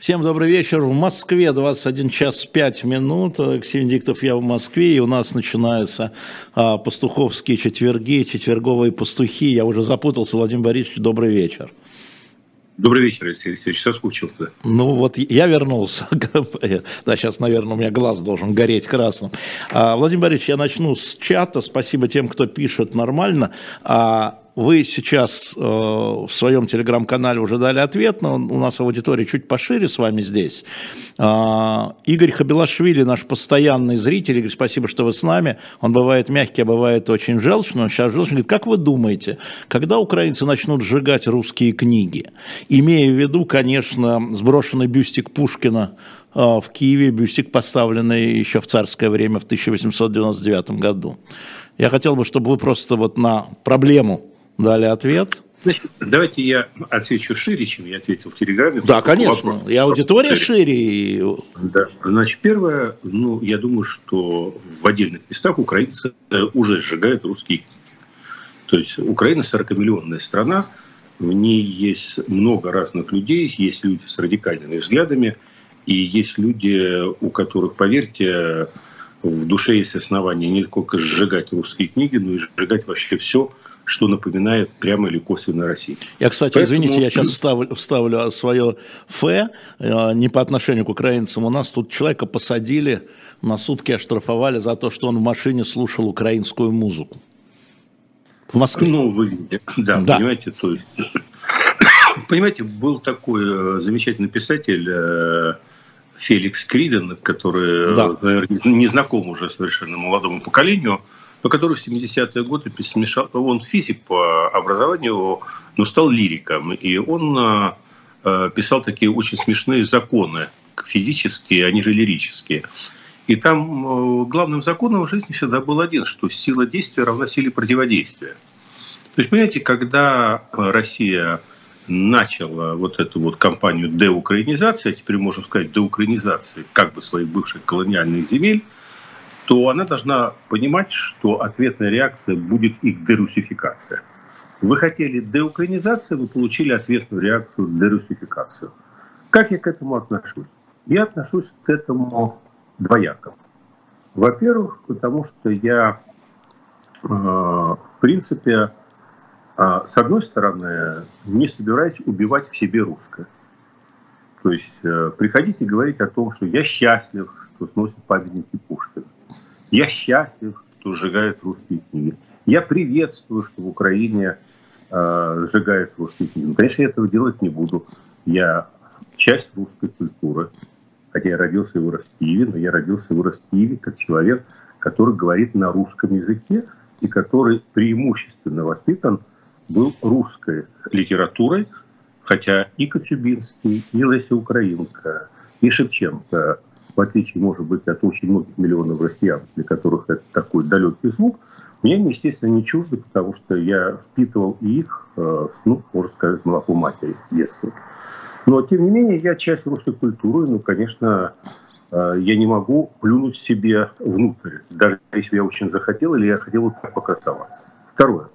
Всем добрый вечер. В Москве 21 час 5 минут. Алексей Диктов, я в Москве, и у нас начинаются а, пастуховские четверги, четверговые пастухи. Я уже запутался. Владимир Борисович, добрый вечер. Добрый вечер, Алексей Алексеевич. Соскучился. Ну вот я вернулся. да, сейчас, наверное, у меня глаз должен гореть красным. А, Владимир Борисович, я начну с чата. Спасибо тем, кто пишет нормально. А, вы сейчас э, в своем телеграм-канале уже дали ответ, но у нас аудитория чуть пошире с вами здесь. Э, Игорь Хабилашвили, наш постоянный зритель, Игорь, спасибо, что вы с нами. Он бывает мягкий, а бывает очень желчный. Он сейчас желчный. Говорит, как вы думаете, когда украинцы начнут сжигать русские книги? Имея в виду, конечно, сброшенный бюстик Пушкина э, в Киеве, бюстик, поставленный еще в царское время в 1899 году. Я хотел бы, чтобы вы просто вот на проблему дали ответ. Значит, давайте я отвечу шире, чем я ответил в Телеграме. Да, конечно. Вопрос. И аудитория шире. Да. Значит, первое, ну, я думаю, что в отдельных местах украинцы э, уже сжигают русские книги. То есть Украина 40-миллионная страна, в ней есть много разных людей, есть люди с радикальными взглядами, и есть люди, у которых, поверьте, в душе есть основания не только сжигать русские книги, но и сжигать вообще все, что напоминает прямо или косвенно Россию. Я, кстати, Поэтому... извините, я сейчас вставлю, вставлю свое фе, э, не по отношению к украинцам. У нас тут человека посадили, на сутки оштрафовали за то, что он в машине слушал украинскую музыку. В Москве. Ну, вы, да, да. понимаете, то есть... Понимаете, был такой э, замечательный писатель э, Феликс Криден, который, да. наверное, не знаком уже совершенно молодому поколению, но который в 70-е годы смешал, он физик по образованию, но стал лириком, и он а, а, писал такие очень смешные законы, физические, они же лирические. И там а, главным законом в жизни всегда был один, что сила действия равна силе противодействия. То есть, понимаете, когда Россия начала вот эту вот кампанию деукраинизации, а теперь можно сказать деукраинизации как бы своих бывших колониальных земель, то она должна понимать, что ответная реакция будет их дерусификация. Вы хотели деукраинизации, вы получили ответную реакцию дерусификацию. Как я к этому отношусь? Я отношусь к этому двояко. Во-первых, потому что я, э, в принципе, э, с одной стороны, не собираюсь убивать в себе русское. То есть э, приходите говорить о том, что я счастлив, что сносит памятники Пушкина. Я счастлив, что сжигают русские книги. Я приветствую, что в Украине э, сжигают русские книги. Но, конечно, я этого делать не буду. Я часть русской культуры. Хотя я родился и вырос в Киеве, но я родился и вырос в Киеве как человек, который говорит на русском языке и который преимущественно воспитан был русской литературой, хотя и Коцюбинский, и Леся Украинка, и Шевченко в отличие, может быть, от очень многих миллионов россиян, для которых это такой далекий звук, мне естественно, не чужды, потому что я впитывал их, э, ну, можно сказать, молоко матери в детстве. Но, тем не менее, я часть русской культуры, ну, конечно, э, я не могу плюнуть себе внутрь, даже если я очень захотел или я хотел так покрасоваться. Второе.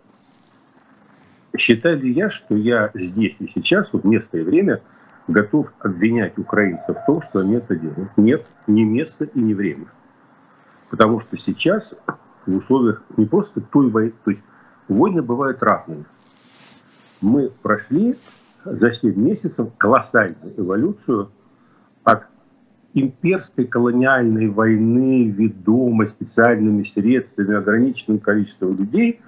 Считаю ли я, что я здесь и сейчас, вот место и время – готов обвинять украинцев в том, что они это делают. Нет, ни места и ни время. Потому что сейчас в условиях не просто той войны, то есть войны бывают разные. Мы прошли за 7 месяцев колоссальную эволюцию от имперской колониальной войны, ведомой специальными средствами, ограниченным количеством людей,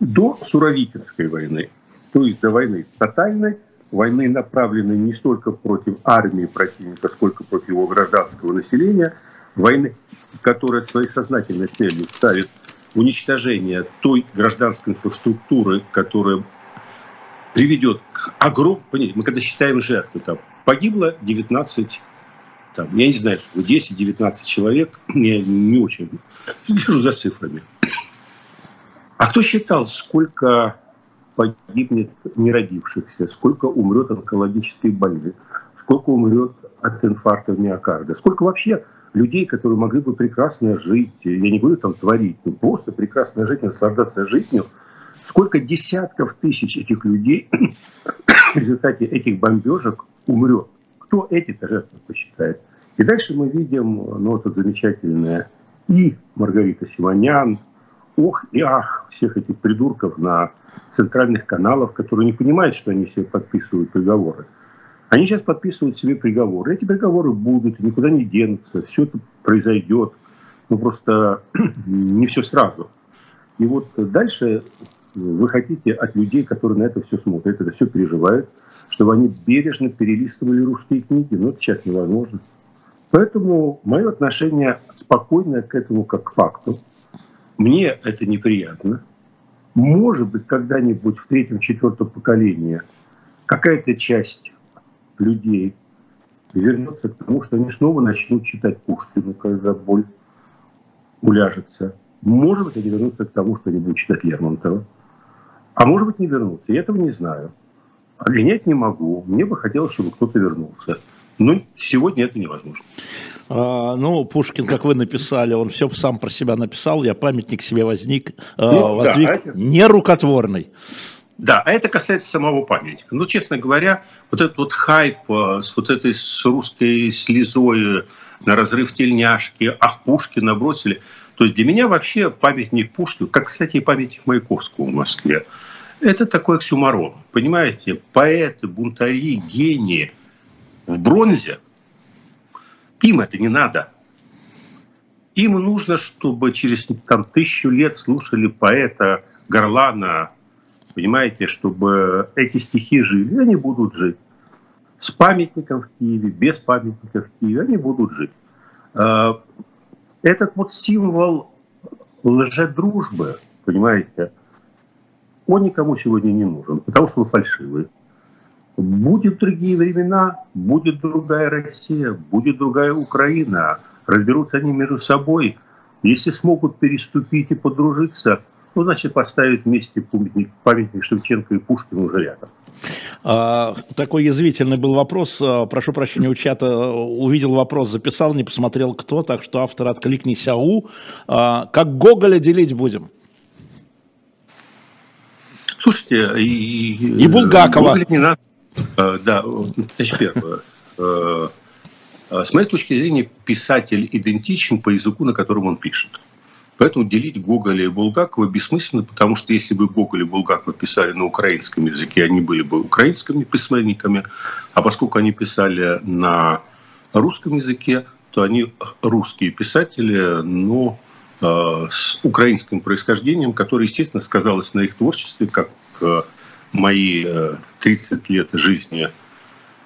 до Суровикинской войны. То есть до войны тотальной, войны направлены не столько против армии противника, сколько против его гражданского населения, войны, которая своей сознательной целью ставит уничтожение той гражданской инфраструктуры, которая приведет к огромному... Мы когда считаем жертвы, там погибло 19, там, я не знаю, 10-19 человек, я не очень вижу за цифрами. А кто считал, сколько погибнет неродившихся, сколько умрет онкологических больных, сколько умрет от инфаркта миокарда, сколько вообще людей, которые могли бы прекрасно жить, я не говорю там творить, но просто прекрасно жить, наслаждаться жизнью, сколько десятков тысяч этих людей в результате этих бомбежек умрет. кто эти-то жертвы посчитает? И дальше мы видим, ну, вот это замечательное и Маргарита Симонян, ох и ах всех этих придурков на центральных каналах, которые не понимают, что они себе подписывают приговоры. Они сейчас подписывают себе приговоры. Эти приговоры будут, никуда не денутся, все это произойдет. Ну, просто не все сразу. И вот дальше вы хотите от людей, которые на это все смотрят, это все переживают, чтобы они бережно перелистывали русские книги. Но это сейчас невозможно. Поэтому мое отношение спокойное к этому как к факту. Мне это неприятно. Может быть, когда-нибудь в третьем, четвертом поколении какая-то часть людей вернется к тому, что они снова начнут читать Пушкина, когда боль уляжется. Может быть, они вернутся к тому, что они будут читать Лермонтова. А может быть, не вернутся. Я этого не знаю. Обвинять не могу. Мне бы хотелось, чтобы кто-то вернулся. Ну, сегодня это невозможно. А, ну, Пушкин, как вы написали, он все сам про себя написал, я памятник себе возник, а, ну, воздвиг да, это... нерукотворный. Да, а это касается самого памятника. Ну, честно говоря, вот этот вот хайп а, с вот этой с русской слезой на разрыв тельняшки, ах, Пушкина бросили. То есть для меня вообще памятник Пушкину, как, кстати, и памятник Маяковского в Москве, это такой оксюмарон. Понимаете, поэты, бунтари, гении – в бронзе, им это не надо. Им нужно, чтобы через там, тысячу лет слушали поэта Горлана, понимаете, чтобы эти стихи жили, они будут жить. С памятником в Киеве, без памятника в Киеве, они будут жить. А, этот вот символ лжедружбы, понимаете, он никому сегодня не нужен, потому что вы фальшивые. Будет другие времена, будет другая Россия, будет другая Украина. Разберутся они между собой. Если смогут переступить и подружиться, ну, значит, поставить вместе памятник, памятник Шевченко и Пушкину уже рядом. А, такой язвительный был вопрос. А, прошу прощения, у чата увидел вопрос, записал, не посмотрел кто, так что автор откликнись АУ. А, как Гоголя делить будем? Слушайте, и, и Булгакова. Гоголя не надо Э, да, значит, первое. Э, э, с моей точки зрения, писатель идентичен по языку, на котором он пишет. Поэтому делить Гоголя и Булгакова бессмысленно, потому что если бы Гоголь и Булгакова писали на украинском языке, они были бы украинскими письменниками, а поскольку они писали на русском языке, то они русские писатели, но э, с украинским происхождением, которое, естественно, сказалось на их творчестве, как э, мои 30 э, лет жизни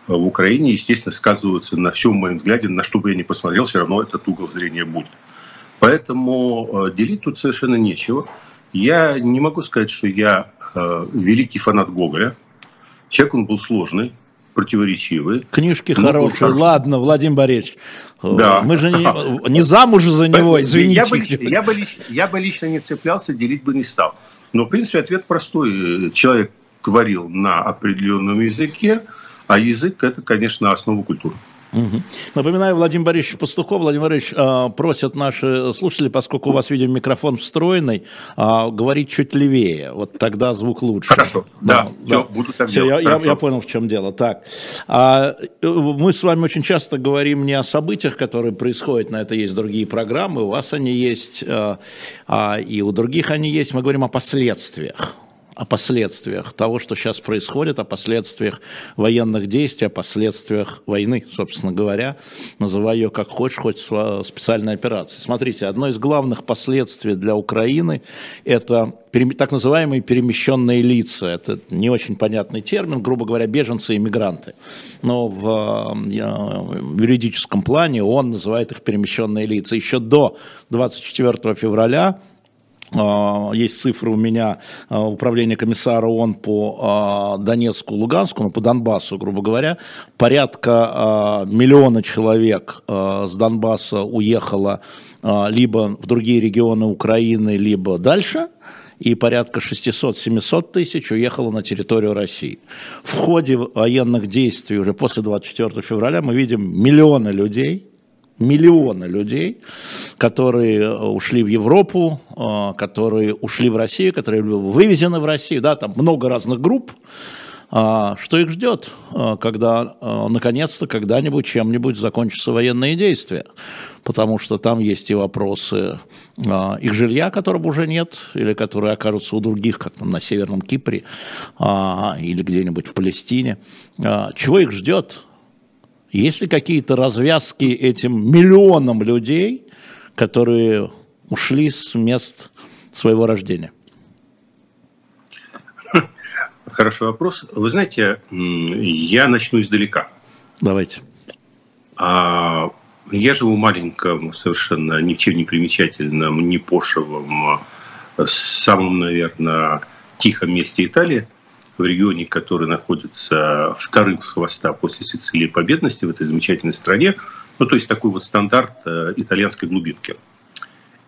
в Украине, естественно, сказываются на всем моем взгляде, на что бы я ни посмотрел, все равно этот угол зрения будет. Поэтому э, делить тут совершенно нечего. Я не могу сказать, что я э, великий фанат Гоголя. Человек он был сложный, противоречивый. Книжки хорошие. Был... Ладно, Владимир Борисович, да. мы же не, не замужи за него, извините. Я бы, я, бы лично, я бы лично не цеплялся, делить бы не стал. Но, в принципе, ответ простой. Человек творил на определенном языке, а язык – это, конечно, основа культуры. Угу. Напоминаю, Владимир Борисович Пастухов. Владимир Борисович, э, просят наши слушатели, поскольку у вас, видим, микрофон встроенный, э, говорить чуть левее. Вот тогда звук лучше. Хорошо, да, да все, да. буду так все, делать. Я, я, я понял, в чем дело. Так, а, мы с вами очень часто говорим не о событиях, которые происходят, на это есть другие программы, у вас они есть, а, а, и у других они есть. Мы говорим о последствиях о последствиях того, что сейчас происходит, о последствиях военных действий, о последствиях войны, собственно говоря. Называй ее как хочешь, хоть специальной операции. Смотрите, одно из главных последствий для Украины – это так называемые перемещенные лица. Это не очень понятный термин, грубо говоря, беженцы и мигранты. Но в, в юридическом плане он называет их перемещенные лица. Еще до 24 февраля есть цифры у меня а, управления комиссара ООН по а, Донецку, Луганску, ну, по Донбассу, грубо говоря. Порядка миллиона человек с Донбасса уехало либо в другие регионы Украины, либо дальше – и порядка 600-700 тысяч уехало на территорию России. В ходе военных действий уже после 24 февраля мы видим миллионы людей, миллионы людей, которые э, ушли в Европу, э, которые ушли в Россию, которые вывезены в Россию, да, там много разных групп, А, что их ждет, а, когда а, наконец-то когда-нибудь чем-нибудь закончатся военные действия? Потому что там есть и вопросы их жилья, которого уже нет, или которые окажутся у других, как там на Северном Кипре или где-нибудь в Палестине. Чего их ждет? Есть ли какие-то развязки этим миллионам людей, которые ушли с мест своего рождения? Хороший вопрос. Вы знаете, я начну издалека. Давайте. А, я живу в маленьком, совершенно ничем не примечательном, не пошевом, самом, наверное, тихом месте Италии, в регионе, который находится вторым с хвоста после Сицилии по бедности в этой замечательной стране. Ну, то есть такой вот стандарт э, итальянской глубинки.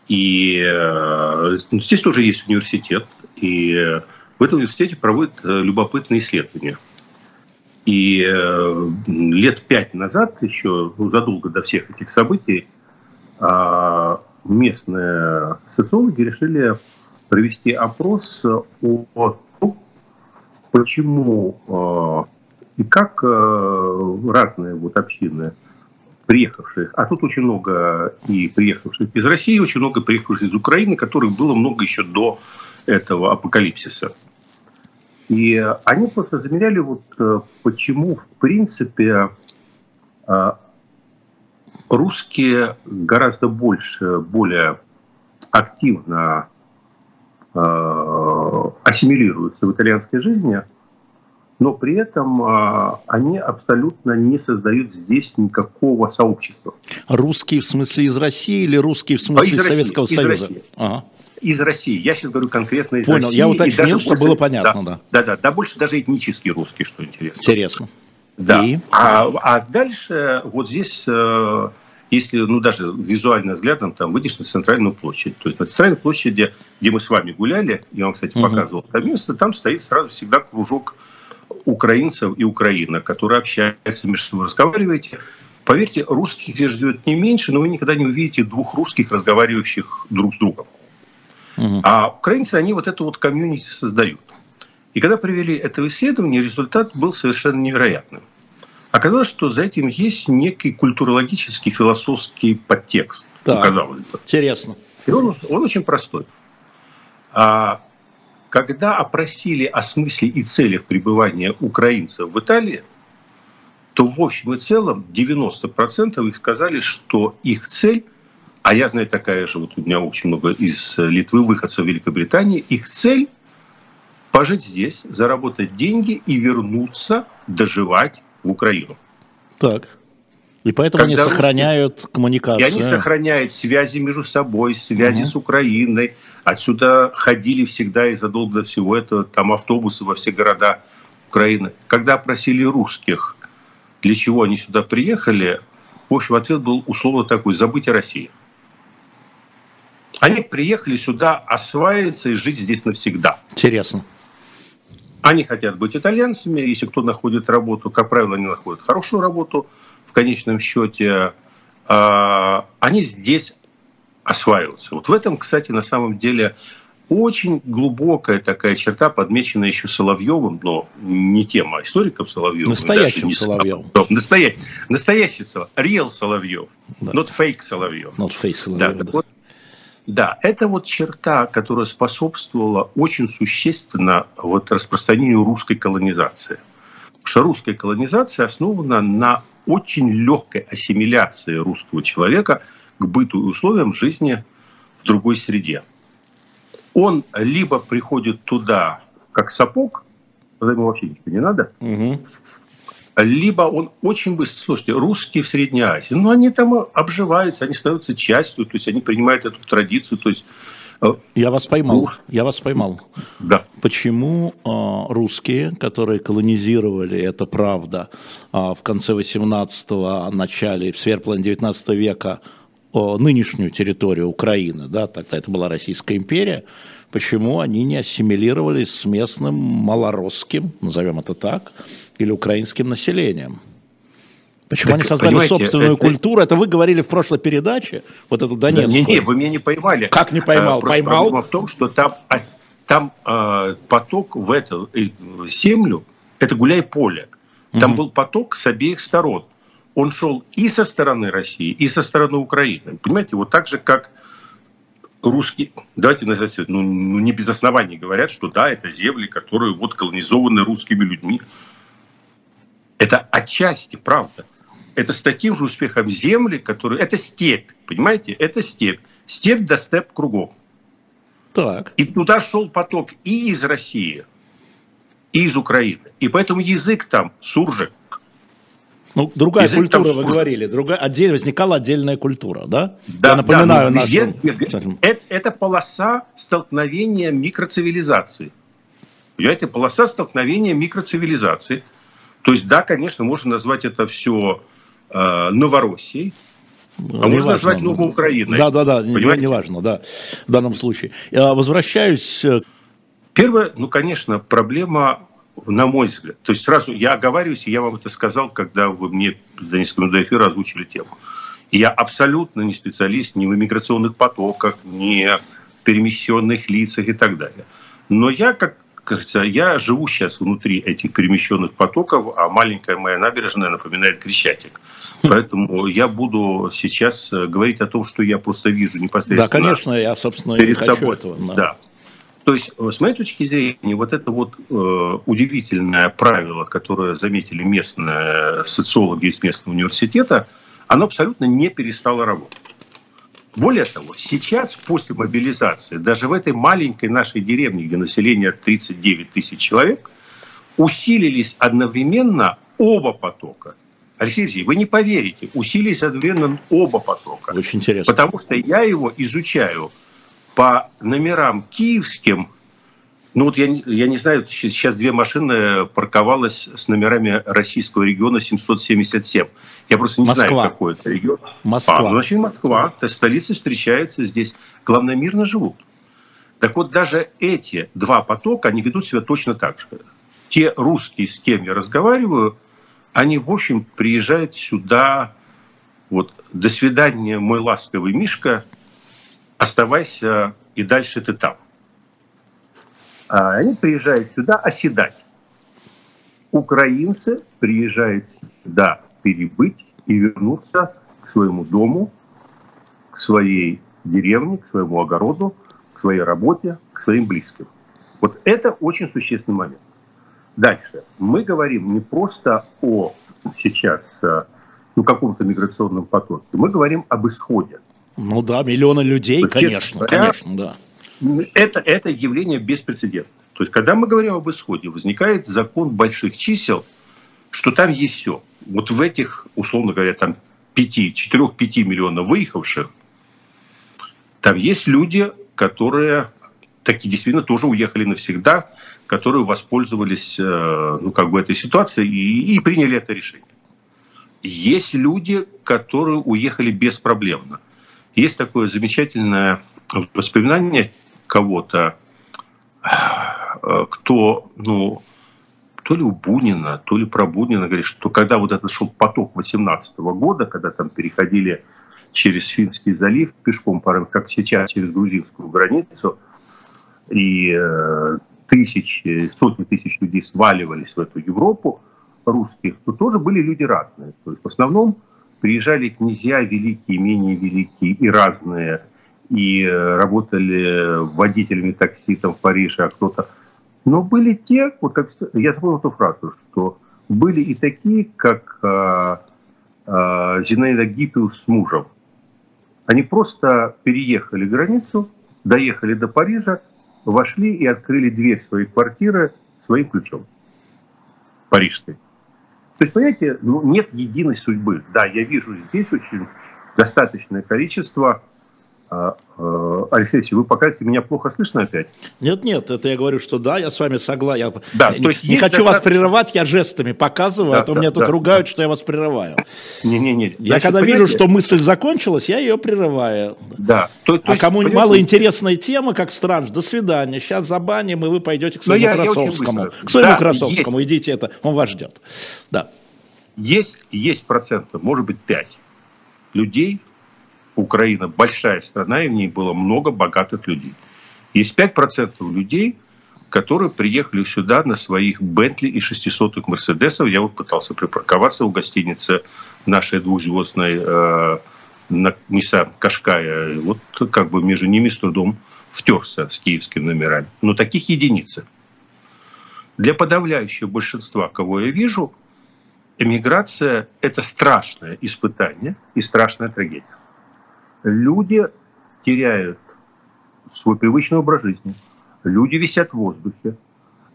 И э, здесь тоже есть университет, и в этом университете проводят э, любопытные исследования. И лет пять назад, еще ну, задолго до всех этих событий, местные социологи решили провести опрос о почему э, и как разные вот общины, приехавших, а тут очень много и приехавших из России, очень много приехавших из Украины, которых было много еще до этого апокалипсиса. И они просто замеряли, вот э, почему, в принципе, э, русские гораздо больше, более активно ассимилируются в итальянской жизни, но при этом они абсолютно не создают здесь никакого сообщества. Русские в смысле из России или русские в смысле из Советского России, Союза? Из России. Ага из России. Я сейчас говорю конкретно из Понял, России. я уточнил, чтобы больше, было понятно, да. Да, да, да, больше даже этнические русские, что интересно. Интересно. Да. И? А, а дальше вот здесь, э, если, ну, даже визуально взглядом, там, выйдешь на центральную площадь. То есть на центральной площади, где мы с вами гуляли, я вам, кстати, показывал это место, там стоит сразу всегда кружок украинцев и Украина, которые общаются между собой, разговариваете. Поверьте, русских здесь живет не меньше, но вы никогда не увидите двух русских, разговаривающих друг с другом. Угу. А украинцы, они вот эту вот комьюнити создают. И когда провели это исследование, результат был совершенно невероятным. Оказалось, что за этим есть некий культурологический, философский подтекст. Да, казалось бы. Интересно. И он, он очень простой. А, когда опросили о смысле и целях пребывания украинцев в Италии, то в общем и целом 90% их сказали, что их цель – а я знаю такая же, вот у меня очень много из Литвы выходцев Великобритании, их цель пожить здесь, заработать деньги и вернуться доживать в Украину. Так. И поэтому Когда они сохраняют русские, коммуникацию. И они сохраняют связи между собой, связи угу. с Украиной. Отсюда ходили всегда и задолго до всего этого там автобусы во все города Украины. Когда опросили русских, для чего они сюда приехали, в общем, ответ был условно такой – забыть о России. Они приехали сюда осваиваться и жить здесь навсегда. Интересно. Они хотят быть итальянцами, если кто находит работу, как правило, они находят хорошую работу в конечном счете. А, они здесь осваиваются. Вот в этом, кстати, на самом деле очень глубокая такая черта, подмеченная еще Соловьевым, но не тема историков Соловьевым. Настоящим не Соловьевым. Настоящий, настоящий Соловьев. Real Соловьев. Да. Not fake Соловьев. Not fake Соловьев, да. да. Вот, да, это вот черта, которая способствовала очень существенно вот распространению русской колонизации. Потому что русская колонизация основана на очень легкой ассимиляции русского человека к быту и условиям жизни в другой среде. Он либо приходит туда как сапог, тогда ему вообще ничего не надо, угу либо он очень быстро, слушайте, русские в Средней Азии, ну, они там обживаются, они становятся частью, то есть они принимают эту традицию, то есть э, я вас поймал. Ну, я вас поймал. Да. Почему э, русские, которые колонизировали, это правда, э, в конце 18-го, начале, в сверхплане 19 века э, нынешнюю территорию Украины, да, тогда это была Российская империя, почему они не ассимилировались с местным малоросским, назовем это так, или украинским населением? Почему так, они создали собственную это, культуру? Это вы говорили в прошлой передаче, вот эту Донецкую. Не, не, вы меня не поймали. Как не поймал? А, Поймал. Проблема в том, что там, а, там э, поток в эту э, землю Это гуляй-поле. Там угу. был поток с обеих сторон. Он шел и со стороны России, и со стороны Украины. Понимаете, вот так же, как русские, давайте назовем, ну, ну не без оснований говорят, что да, это земли, которые вот колонизованы русскими людьми. Это отчасти правда. Это с таким же успехом земли, которые... Это степь, понимаете? Это степь. Степь до степ кругом. Так. И туда шел поток и из России, и из Украины. И поэтому язык там суржик. Ну, другая язык культура, вы говорили, другая, отдельно возникала отдельная культура, да? Да, Я напоминаю да, нашим... это, это полоса столкновения микроцивилизации. Понимаете, полоса столкновения микроцивилизации. То есть, да, конечно, можно назвать это все э, Новороссией, а не можно назвать Новой Украиной. Да, да, да, не, не важно, да, в данном случае. Я возвращаюсь... Э, Первое, ну, конечно, проблема, на мой взгляд, то есть сразу я оговариваюсь, и я вам это сказал, когда вы мне за несколько минут до эфира озвучили тему. Я абсолютно не специалист ни в иммиграционных потоках, ни в перемещенных лицах и так далее. Но я, как кажется, я живу сейчас внутри этих перемещенных потоков, а маленькая моя набережная напоминает Крещатик. Поэтому я буду сейчас э, говорить о том, что я просто вижу непосредственно. Да, конечно, я, собственно, перед и хочу собой. этого. Да. да. То есть, э, с моей точки зрения, вот это вот э, удивительное правило, которое заметили местные социологи из местного университета, оно абсолютно не перестало работать. Более того, сейчас, после мобилизации, даже в этой маленькой нашей деревне, где население 39 тысяч человек, усилились одновременно оба потока. Алексей Алексеевич, вы не поверите, усилились одновременно оба потока. Очень интересно. Потому что я его изучаю по номерам киевским, ну вот я, я не знаю, сейчас две машины парковалось с номерами российского региона 777. Я просто не Москва. знаю, какой это регион. Москва. А, ну, значит, Москва. То есть столица встречается здесь. Главное, мирно живут. Так вот, даже эти два потока, они ведут себя точно так же. Те русские, с кем я разговариваю, они, в общем, приезжают сюда, вот, до свидания, мой ласковый Мишка, оставайся, и дальше ты там. А они приезжают сюда оседать. Украинцы приезжают сюда перебыть и вернуться к своему дому, к своей деревне, к своему огороду, к своей работе, к своим близким. Вот это очень существенный момент. Дальше. Мы говорим не просто о сейчас ну, каком-то миграционном потоке, мы говорим об исходе. Ну да, миллионы людей, есть, конечно, говоря, конечно, да. Это, это явление беспрецедентное. То есть, когда мы говорим об исходе, возникает закон больших чисел, что там есть все. Вот в этих, условно говоря, там 4-5 миллионов выехавших, там есть люди, которые такие действительно тоже уехали навсегда, которые воспользовались э, ну, как бы этой ситуацией и, и приняли это решение. Есть люди, которые уехали беспроблемно. Есть такое замечательное воспоминание кого-то, э, кто, ну, то ли у Бунина, то ли про Бунина говорит, что когда вот этот шел поток 18 года, когда там переходили через Финский залив пешком, как сейчас через грузинскую границу, и э, тысячи, сотни тысяч людей сваливались в эту Европу, русских, то тоже были люди разные. То есть в основном приезжали князья великие, менее великие и разные, и э, работали водителями такси там, в Париже, а кто-то. Но были те, вот как я запомнил эту фразу, что были и такие, как э, э, Зинаида Гиппиус с мужем. Они просто переехали границу, доехали до Парижа, вошли и открыли дверь своей квартиры своим ключом парижской. То есть, понимаете, ну, нет единой судьбы. Да, я вижу здесь очень достаточное количество а, а, Алексей, вы покажете, меня плохо слышно опять? Нет, нет, это я говорю, что да, я с вами согласен. Да, не, то есть не хочу достаточно... вас прерывать, я жестами показываю, да, а то да, меня тут да, ругают, да. что я вас прерываю. Не, не, не. Я когда вижу, что мысль закончилась, я ее прерываю. Да. То, то а есть, кому мало интересной темы, как страж, до свидания. Сейчас забаним, и вы пойдете к своему я, Красовскому. Я к своему да, Красовскому, есть. идите это, он вас ждет. Да. Есть, есть процентов, может быть, 5 людей, Украина большая страна, и в ней было много богатых людей. Есть 5% людей, которые приехали сюда на своих Бентли и 600-х Мерседесов. Я вот пытался припарковаться у гостиницы нашей двухзвездной э, на Nissan Кашкая. Вот как бы между ними с трудом втерся с киевскими номерами. Но таких единицы. Для подавляющего большинства, кого я вижу, эмиграция – это страшное испытание и страшная трагедия. Люди теряют свой привычный образ жизни. Люди висят в воздухе.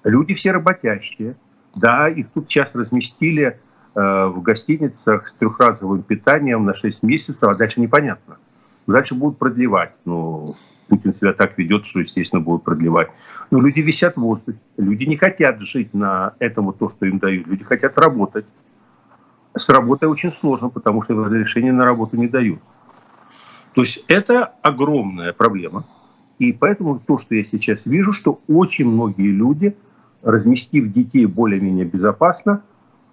Люди все работящие. Да, их тут сейчас разместили э, в гостиницах с трехразовым питанием на 6 месяцев, а дальше непонятно. Дальше будут продлевать. Ну, Путин себя так ведет, что, естественно, будут продлевать. Но люди висят в воздухе. Люди не хотят жить на этом то, что им дают. Люди хотят работать. С работой очень сложно, потому что разрешение на работу не дают. То есть это огромная проблема. И поэтому то, что я сейчас вижу, что очень многие люди, разместив детей более-менее безопасно,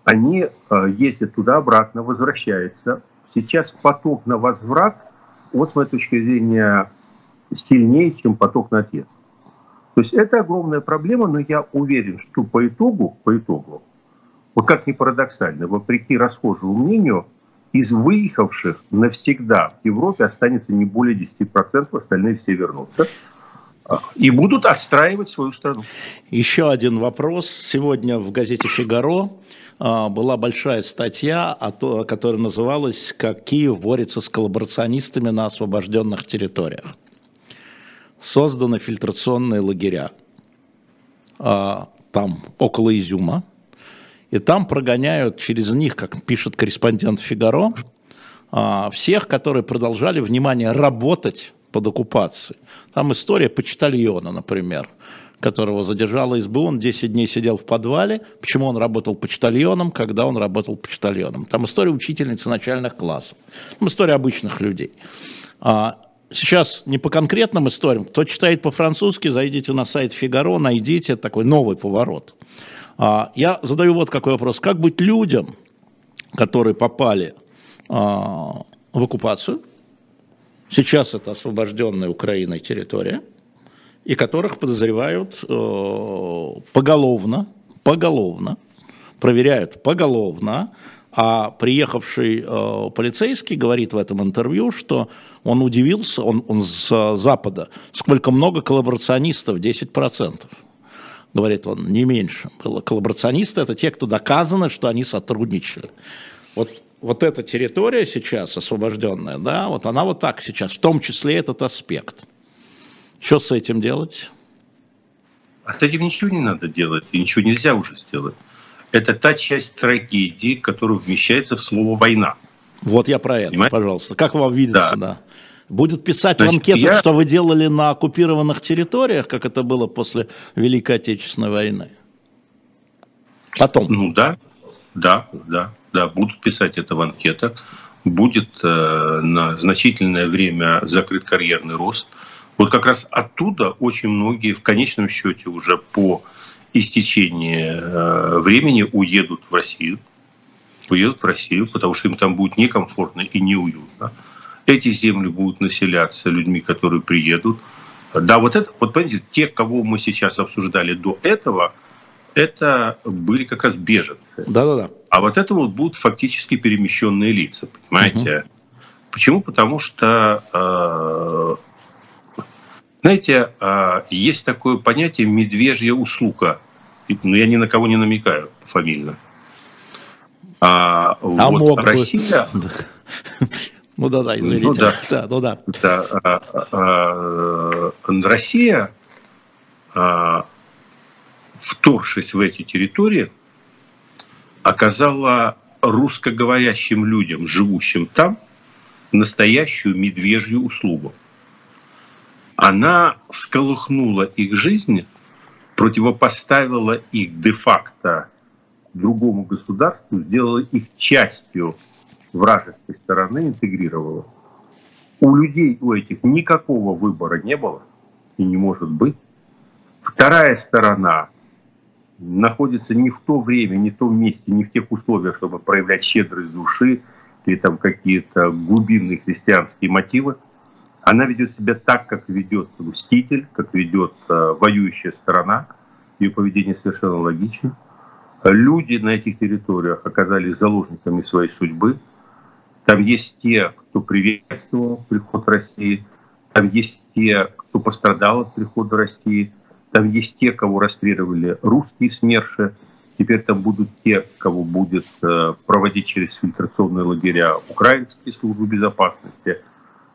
они э, ездят туда-обратно, возвращаются. Сейчас поток на возврат, вот с моей точки зрения, сильнее, чем поток на отъезд. То есть это огромная проблема, но я уверен, что по итогу, по итогу, вот как ни парадоксально, вопреки расхожему мнению, из выехавших навсегда в Европе останется не более 10%, остальные все вернутся и будут отстраивать свою страну. Еще один вопрос. Сегодня в газете «Фигаро» а, была большая статья, которая называлась «Как Киев борется с коллаборационистами на освобожденных территориях». Созданы фильтрационные лагеря а, там, около Изюма, и там прогоняют через них, как пишет корреспондент «Фигаро», а, всех, которые продолжали, внимание, работать под оккупацией. Там история почтальона, например, которого задержала СБУ, он 10 дней сидел в подвале. Почему он работал почтальоном, когда он работал почтальоном? Там история учительницы начальных классов. Там история обычных людей. А, сейчас не по конкретным историям. Кто читает по-французски, зайдите на сайт Фигаро, найдите такой новый поворот. А, я задаю вот какой вопрос. Как быть людям, которые попали а, в оккупацию, сейчас это освобожденная Украиной территория, и которых подозревают э, поголовно, поголовно, проверяют поголовно, а приехавший э, полицейский говорит в этом интервью, что он удивился, он, он с Запада, сколько много коллаборационистов, 10% говорит он, не меньше было. Коллаборационисты – это те, кто доказано, что они сотрудничали. Вот, вот эта территория сейчас освобожденная, да, вот она вот так сейчас, в том числе этот аспект. Что с этим делать? А с этим ничего не надо делать, и ничего нельзя уже сделать. Это та часть трагедии, которая вмещается в слово «война». Вот я про это, Понимаете? пожалуйста. Как вам видится, да? да? Будет писать Значит, в анкетах, я... что вы делали на оккупированных территориях, как это было после Великой Отечественной войны? Потом. Ну да, да, да, да, будут писать это в анкетах. Будет э, на значительное время закрыт карьерный рост. Вот как раз оттуда очень многие в конечном счете уже по истечении э, времени уедут в Россию. Уедут в Россию, потому что им там будет некомфортно и неуютно. Эти земли будут населяться людьми, которые приедут. Да, вот это, вот понимаете, те, кого мы сейчас обсуждали до этого, это были как раз беженцы. Да-да-да. А вот это вот будут фактически перемещенные лица, понимаете? Угу. Почему? Потому что, э, знаете, э, есть такое понятие медвежья услуга. Но ну, я ни на кого не намекаю фамильно. А, а вот мог Россия... Бы. Ну да, да, извините. Ну, да. да, ну да. да а, а, а, Россия, а, вторгшись в эти территории, оказала русскоговорящим людям, живущим там, настоящую медвежью услугу. Она сколыхнула их жизнь, противопоставила их де-факто другому государству, сделала их частью вражеской стороны интегрировала. У людей, у этих никакого выбора не было и не может быть. Вторая сторона находится не в то время, не в том месте, не в тех условиях, чтобы проявлять щедрость души или там какие-то глубинные христианские мотивы. Она ведет себя так, как ведет мститель, как ведет э, воюющая сторона. ее поведение совершенно логично. Люди на этих территориях оказались заложниками своей судьбы. Там есть те, кто приветствовал приход России, там есть те, кто пострадал от прихода России, там есть те, кого расстреливали русские СМЕРШи, теперь там будут те, кого будет э, проводить через фильтрационные лагеря украинские службы безопасности.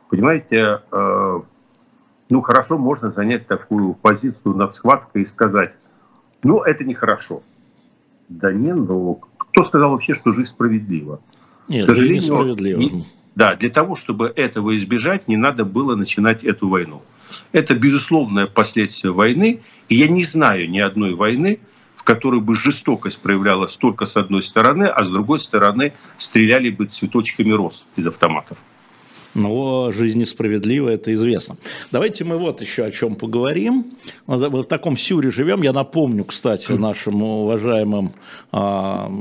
Понимаете, э, ну хорошо, можно занять такую позицию над схваткой и сказать, ну это нехорошо. Да не, ну кто сказал вообще, что жизнь справедлива? Нет, жизнь несправедлива. Не, да, для того, чтобы этого избежать, не надо было начинать эту войну. Это безусловное последствие войны, и я не знаю ни одной войны, в которой бы жестокость проявлялась только с одной стороны, а с другой стороны стреляли бы цветочками роз из автоматов но жизнь несправедлива, это известно. Давайте мы вот еще о чем поговорим. Мы в таком сюре живем. Я напомню, кстати, нашим уважаемым а,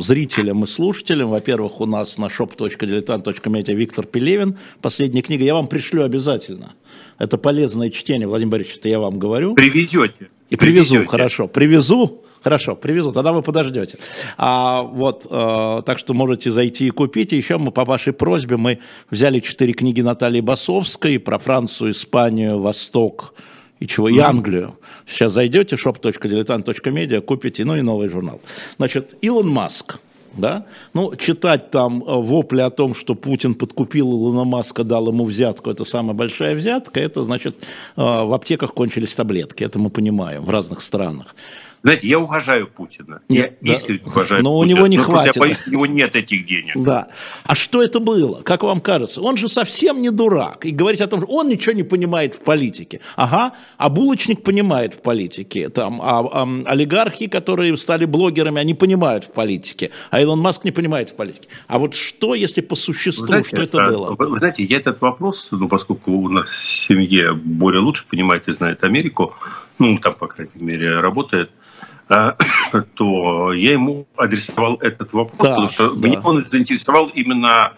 зрителям и слушателям. Во-первых, у нас на shop.diletant.media Виктор Пелевин. Последняя книга. Я вам пришлю обязательно. Это полезное чтение, Владимир Борисович, это я вам говорю. Привезете. И привезу, привезете. хорошо. Привезу, Хорошо, привезу, тогда вы подождете. А, вот, э, так что можете зайти и купить. И еще мы по вашей просьбе мы взяли четыре книги Натальи Басовской про Францию, Испанию, Восток и чего, и Англию. Сейчас зайдете, shop.diletant.media, купите, ну и новый журнал. Значит, Илон Маск, да? Ну, читать там э, вопли о том, что Путин подкупил Илона Маска, дал ему взятку, это самая большая взятка, это значит, э, в аптеках кончились таблетки, это мы понимаем в разных странах. Знаете, я уважаю Путина. Нет, я искренне да, уважаю Но Путина. у него не но хватит. Я боюсь, у него нет этих денег. Да. А что это было? Как вам кажется? Он же совсем не дурак. И говорить о том, что он ничего не понимает в политике. Ага, а булочник понимает в политике. Там, а, а олигархи, которые стали блогерами, они понимают в политике. А Илон Маск не понимает в политике. А вот что, если по существу, знаете, что это а, было? Вы, вы знаете, я этот вопрос, ну, поскольку у нас в семье более лучше понимает и знает Америку, ну, там, по крайней мере, работает, а, то я ему адресовал этот вопрос, да, потому что да. меня он заинтересовал именно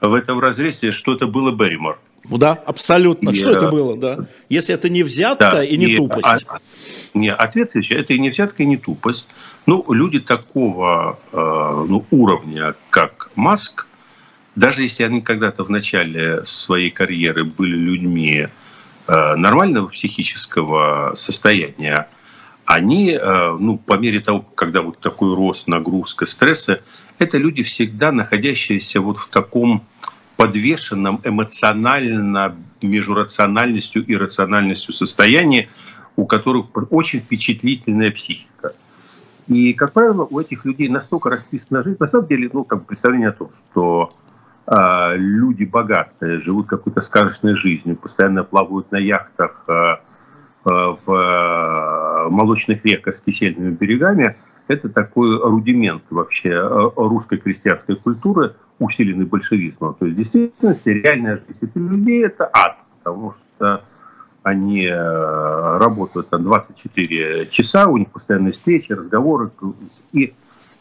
в этом разрезе, что это было Берримор. Ну да, абсолютно. И, что это было, да? Если это не взятка да, и не и, тупость. А, не, ответ следующий. Это и не взятка, и не тупость. Ну, люди такого э, ну, уровня, как Маск, даже если они когда-то в начале своей карьеры были людьми э, нормального психического состояния, они, э, ну, по мере того, когда вот такой рост, нагрузка, стресса, это люди всегда находящиеся вот в таком подвешенном эмоционально между рациональностью и рациональностью состоянии, у которых очень впечатлительная психика. И, как правило, у этих людей настолько расписана жизнь, на самом деле, ну, как представление о том, что э, люди богатые, живут какой-то сказочной жизнью, постоянно плавают на яхтах, э, в э, молочных реках с кисельными берегами, это такой рудимент вообще э, русской крестьянской культуры, усиленный большевизмом. То есть в действительности реальная жизнь этих людей – это ад, потому что они работают там 24 часа, у них постоянные встречи, разговоры, и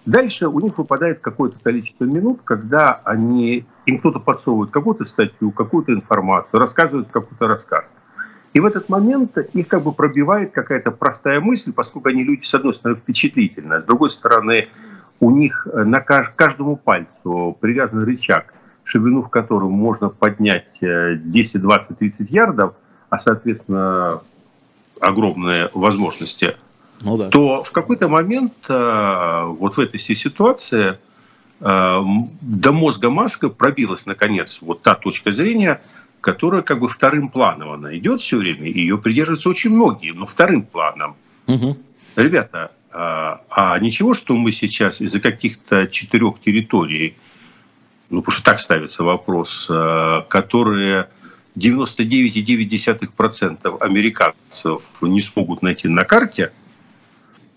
дальше у них выпадает какое-то количество минут, когда они, им кто-то подсовывает какую-то статью, какую-то информацию, рассказывает какой-то рассказ. И в этот момент их как бы пробивает какая-то простая мысль, поскольку они люди, с одной стороны, впечатлительные, а с другой стороны, у них на каждому пальцу привязан рычаг, ширину в котором можно поднять 10, 20, 30 ярдов, а, соответственно, огромные возможности, ну, да. то в какой-то момент э, вот в этой всей ситуации э, до мозга Маска пробилась, наконец, вот та точка зрения – которая как бы вторым планом она идет все время, ее придерживаются очень многие, но вторым планом. Угу. Ребята, а, а ничего, что мы сейчас из-за каких-то четырех территорий, ну, потому что так ставится вопрос, а, которые 99,9% американцев не смогут найти на карте,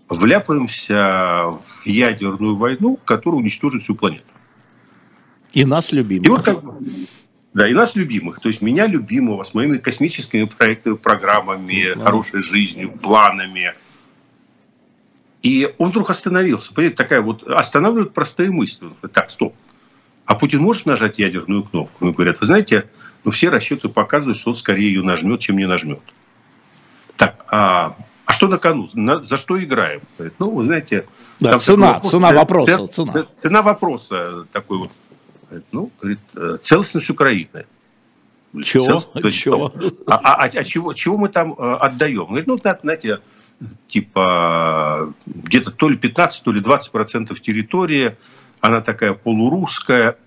вляпаемся в ядерную войну, которая уничтожит всю планету. И нас любимых. И вот как бы, да, и нас любимых, то есть меня любимого с моими космическими проектами, программами, ну, хорошей жизнью, планами. И он вдруг остановился. Понимаете, такая вот останавливают простые мысли. Так, стоп. А Путин может нажать ядерную кнопку? Ему говорят, вы знаете, ну все расчеты показывают, что он скорее ее нажмет, чем не нажмет. Так, а, а что на кону? На, за что играем? Ну, вы знаете... Да, цена, вопрос, цена вопроса. Цена. цена вопроса такой вот. Ну, говорит, э, целостность Украины. Чего? Целость, чего? А, а, а, а чего, чего мы там э, отдаем? Говорит, ну, знаете, типа где-то то ли 15, то ли 20 процентов территории, она такая полурусская.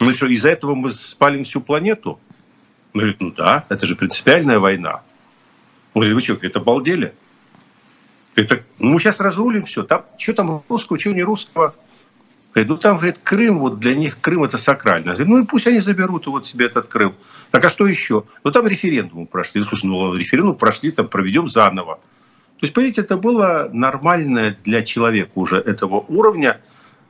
Ну что, из-за этого мы спалим всю планету? Он говорит, ну да, это же принципиальная война. Он говорит, вы что, это обалдели? Это, ну мы сейчас разрулим все. Там, что там русского, что не русского? Говорит, ну там, говорит, Крым, вот для них Крым это сакрально. Говорит, ну и пусть они заберут вот себе этот Крым. Так а что еще? Ну там референдум прошли. Ну, слушай, ну референдум прошли, там проведем заново. То есть, понимаете, это было нормальное для человека уже этого уровня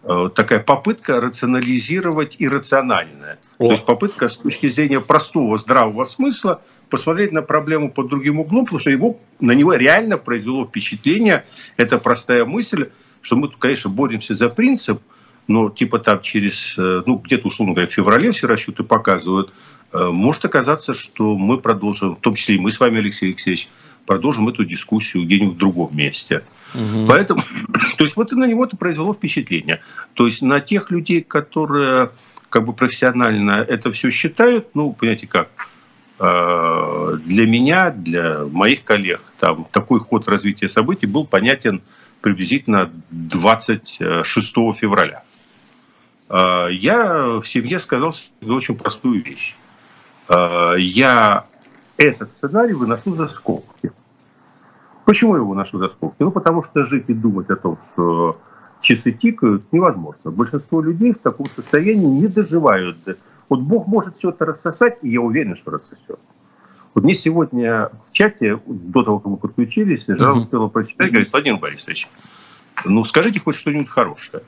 э, такая попытка рационализировать иррациональное. О. То есть попытка с точки зрения простого здравого смысла посмотреть на проблему под другим углом, потому что его, на него реально произвело впечатление, эта простая мысль, что мы, конечно, боремся за принцип, но типа там через, э, ну, где-то, условно говоря, в феврале все расчеты показывают, э, может оказаться, что мы продолжим, в том числе и мы с вами, Алексей Алексеевич, продолжим эту дискуссию где-нибудь в другом месте. Угу. Поэтому, то есть вот и на него это произвело впечатление. То есть на тех людей, которые как бы профессионально это все считают, ну, понимаете как, э, для меня, для моих коллег, там такой ход развития событий был понятен приблизительно 26 февраля. Э, я в семье сказал очень простую вещь. Э, я этот сценарий выношу за скобки. Почему я его выношу за скобки? Ну, потому что жить и думать о том, что часы тикают, невозможно. Большинство людей в таком состоянии не доживают. Вот Бог может все это рассосать, и я уверен, что рассосет. Вот мне сегодня в чате, до того, как мы подключились, Жара успела прочитать, говорит, Владимир Борисович, ну скажите хоть что-нибудь хорошее.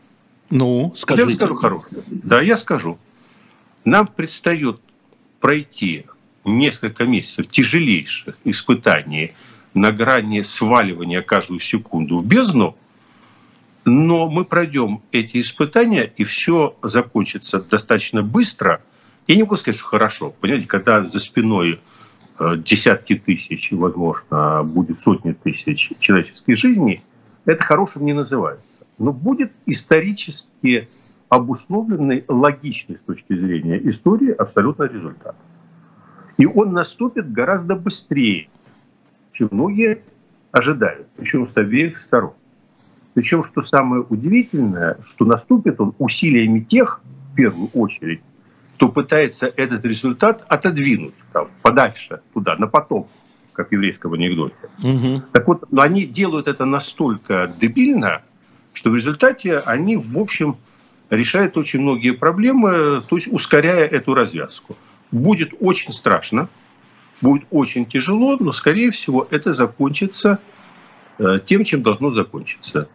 Ну, скажите. Я скажу хорошее. Да, я скажу. Нам предстает пройти несколько месяцев тяжелейших испытаний на грани сваливания каждую секунду в бездну, но мы пройдем эти испытания, и все закончится достаточно быстро. Я не могу сказать, что хорошо. Понимаете, когда за спиной э, десятки тысяч, возможно, будет сотни тысяч человеческих жизней, это хорошим не называется. Но будет исторически обусловленный, логичный с точки зрения истории абсолютно результат. И он наступит гораздо быстрее, чем многие ожидают, причем с обеих сторон. Причем, что самое удивительное, что наступит он усилиями тех, в первую очередь, кто пытается этот результат отодвинуть там, подальше туда, на потом, как в еврейском анекдоте. Угу. Так вот, но они делают это настолько дебильно, что в результате они, в общем, решают очень многие проблемы, то есть ускоряя эту развязку. Будет очень страшно, будет очень тяжело, но, скорее всего, это закончится э, тем, чем должно закончиться.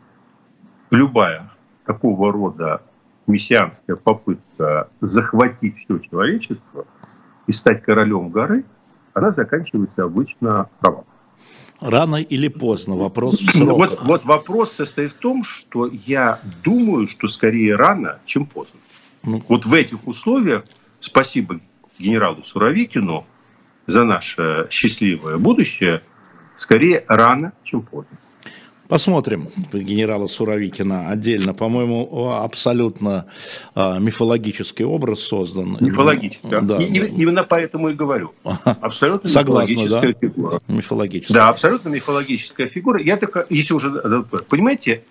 Любая такого рода мессианская попытка захватить все человечество и стать королем горы, она заканчивается обычно провалом. Рано или поздно вопрос в сроках. Вот, вот вопрос состоит в том, что я думаю, что скорее рано, чем поздно. Ну. Вот в этих условиях, спасибо генералу Суровикину за наше счастливое будущее скорее рано, чем поздно. Посмотрим генерала Суровикина отдельно. По-моему, абсолютно а, мифологический образ создан. Мифологический. Да. И, именно поэтому и говорю. Абсолютно Согласна, мифологическая да? фигура. Мифологическая. Да, абсолютно мифологическая фигура. Я так, если уже, понимаете,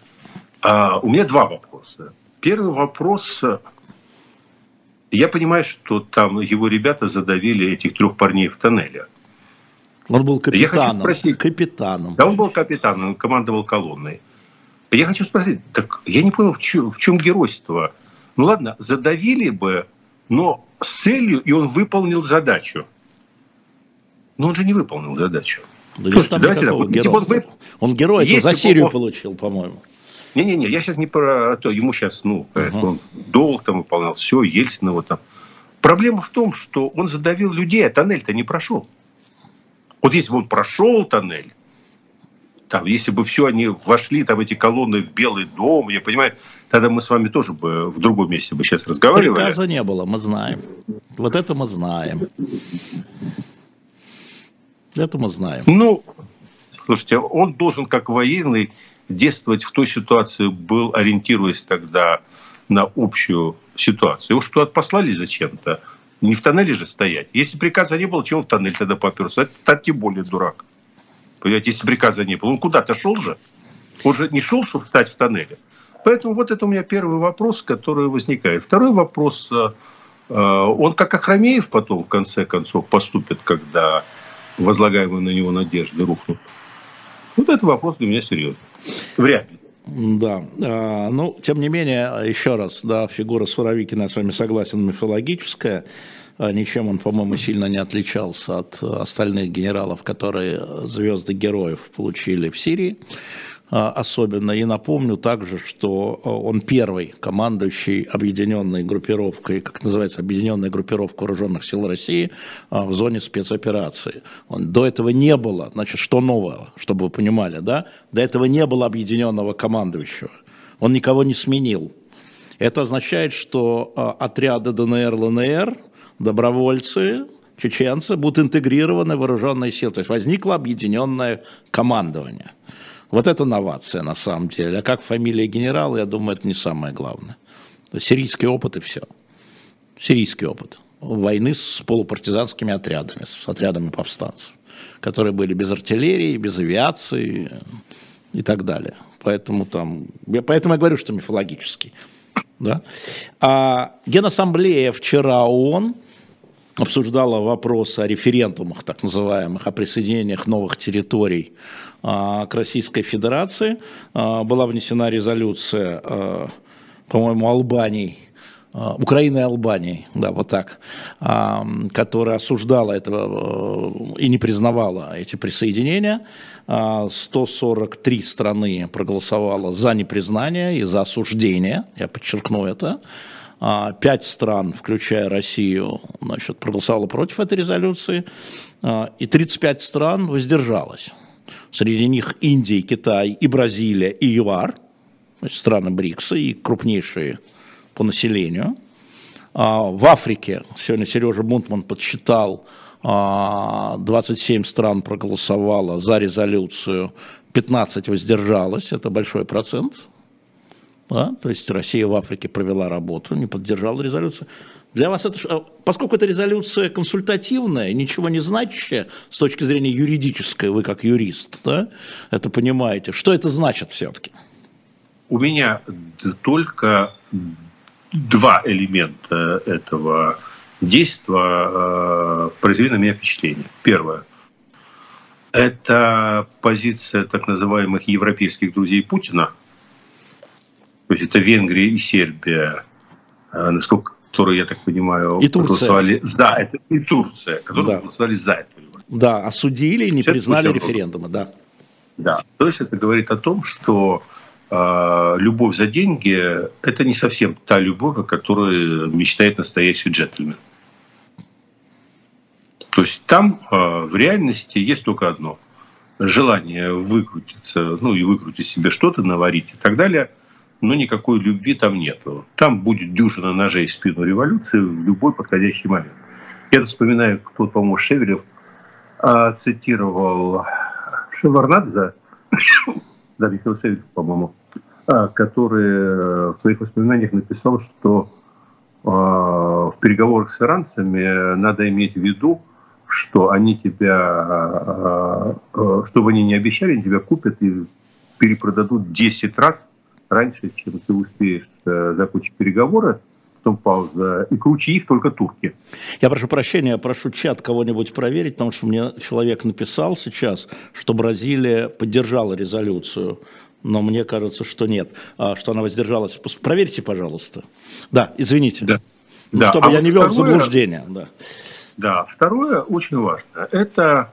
а, у меня два вопроса. Первый вопрос я понимаю, что там его ребята задавили этих трех парней в тоннеле. Он был капитаном. Я хочу спросить, капитаном. Да, он был капитаном, он командовал колонной. Я хочу спросить, так я не понял, в чем, в чем геройство? Ну ладно, задавили бы, но с целью, и он выполнил задачу. Но он же не выполнил задачу. Да Слушайте, давайте так, вот, он, вы... он герой, это за Сирию он... получил, по-моему. Не-не-не, я сейчас не про то, ему сейчас, ну, uh-huh. он долг там выполнял, все, Ельцинова там. Проблема в том, что он задавил людей, а тоннель-то не прошел. Вот если бы он прошел тоннель, там, если бы все они вошли, там, эти колонны в Белый дом, я понимаю, тогда мы с вами тоже бы в другом месте бы сейчас разговаривали. Приказа не было, мы знаем. Вот это мы знаем. Это мы знаем. Ну, Слушайте, он должен как военный действовать в той ситуации, был ориентируясь тогда на общую ситуацию. Его что, отпослали зачем-то? Не в тоннеле же стоять. Если приказа не было, чего в тоннель тогда поперся? Это тем более дурак. Понимаете, если приказа не было. Он куда-то шел же. Он же не шел, чтобы встать в тоннеле. Поэтому вот это у меня первый вопрос, который возникает. Второй вопрос. Э, э, он как Ахрамеев потом, в конце концов, поступит, когда возлагаемые на него надежды рухнут. Вот это вопрос для меня серьезный. Вряд ли. Да, а, ну, тем не менее, еще раз, да, фигура Суровикина, я с вами согласен, мифологическая. А, ничем он, по-моему, сильно не отличался от остальных генералов, которые звезды героев получили в Сирии. А, особенно. И напомню также, что а, он первый командующий объединенной группировкой, как называется, объединенная группировка вооруженных сил России а, в зоне спецоперации. Он, до этого не было, значит, что нового, чтобы вы понимали, да? До этого не было объединенного командующего. Он никого не сменил. Это означает, что отряды ДНР, ЛНР, добровольцы, чеченцы будут интегрированы в вооруженные силы. То есть возникло объединенное командование – вот это новация на самом деле. А как фамилия генерала, я думаю, это не самое главное. Сирийский опыт и все. Сирийский опыт. Войны с полупартизанскими отрядами, с отрядами повстанцев, которые были без артиллерии, без авиации и так далее. Поэтому, там, поэтому я говорю, что мифологический. Да? А Генассамблея вчера ООН обсуждала вопрос о референдумах, так называемых, о присоединениях новых территорий а, к Российской Федерации. А, была внесена резолюция, а, по-моему, Албании, Украины и Албании, да, вот так, которая осуждала это и не признавала эти присоединения. 143 страны проголосовало за непризнание и за осуждение, я подчеркну это. А, пять стран, включая Россию, значит, проголосовало против этой резолюции, а, и 35 стран воздержалось. Среди них Индия, Китай и Бразилия и ЮАР, страны БРИКСа и крупнейшие по населению. А, в Африке, сегодня Сережа Мунтман подсчитал, 27 стран проголосовало за резолюцию, 15 воздержалось, это большой процент. Да? То есть Россия в Африке провела работу, не поддержала резолюцию. Для вас это, а, поскольку эта резолюция консультативная, ничего не значащая с точки зрения юридической, вы как юрист, да, это понимаете, что это значит все-таки? У меня только два элемента этого действия э, произвели на меня впечатление. Первое. Это позиция так называемых европейских друзей Путина – то есть это Венгрия и Сербия, а, насколько которые, я так понимаю, и голосовали за это, и Турция, которые да. голосовали за это. Да, осудили и не Сейчас признали референдума, да. Да, то есть это говорит о том, что э, любовь за деньги – это не совсем та любовь, о которой мечтает настоящий джентльмен. То есть там э, в реальности есть только одно – желание выкрутиться, ну и выкрутить себе что-то, наварить и так далее – но никакой любви там нету. Там будет дюжина ножей в спину революции в любой подходящий момент. Я вспоминаю, кто, по-моему, Шевелев а, цитировал Шеварнадзе, да, Михаил Шевелев, по-моему, а, который в своих воспоминаниях написал, что а, в переговорах с иранцами надо иметь в виду, что они тебя, чтобы они не обещали, они тебя купят и перепродадут 10 раз раньше, чем ты успеешь э, закончить переговоры, потом пауза, и круче их только турки. Я прошу прощения, я прошу чат кого-нибудь проверить, потому что мне человек написал сейчас, что Бразилия поддержала резолюцию, но мне кажется, что нет, а, что она воздержалась. Проверьте, пожалуйста. Да, извините. Да. Ну, да. Чтобы а я вот не вел второе, в заблуждение. Да. да, второе очень важно. Это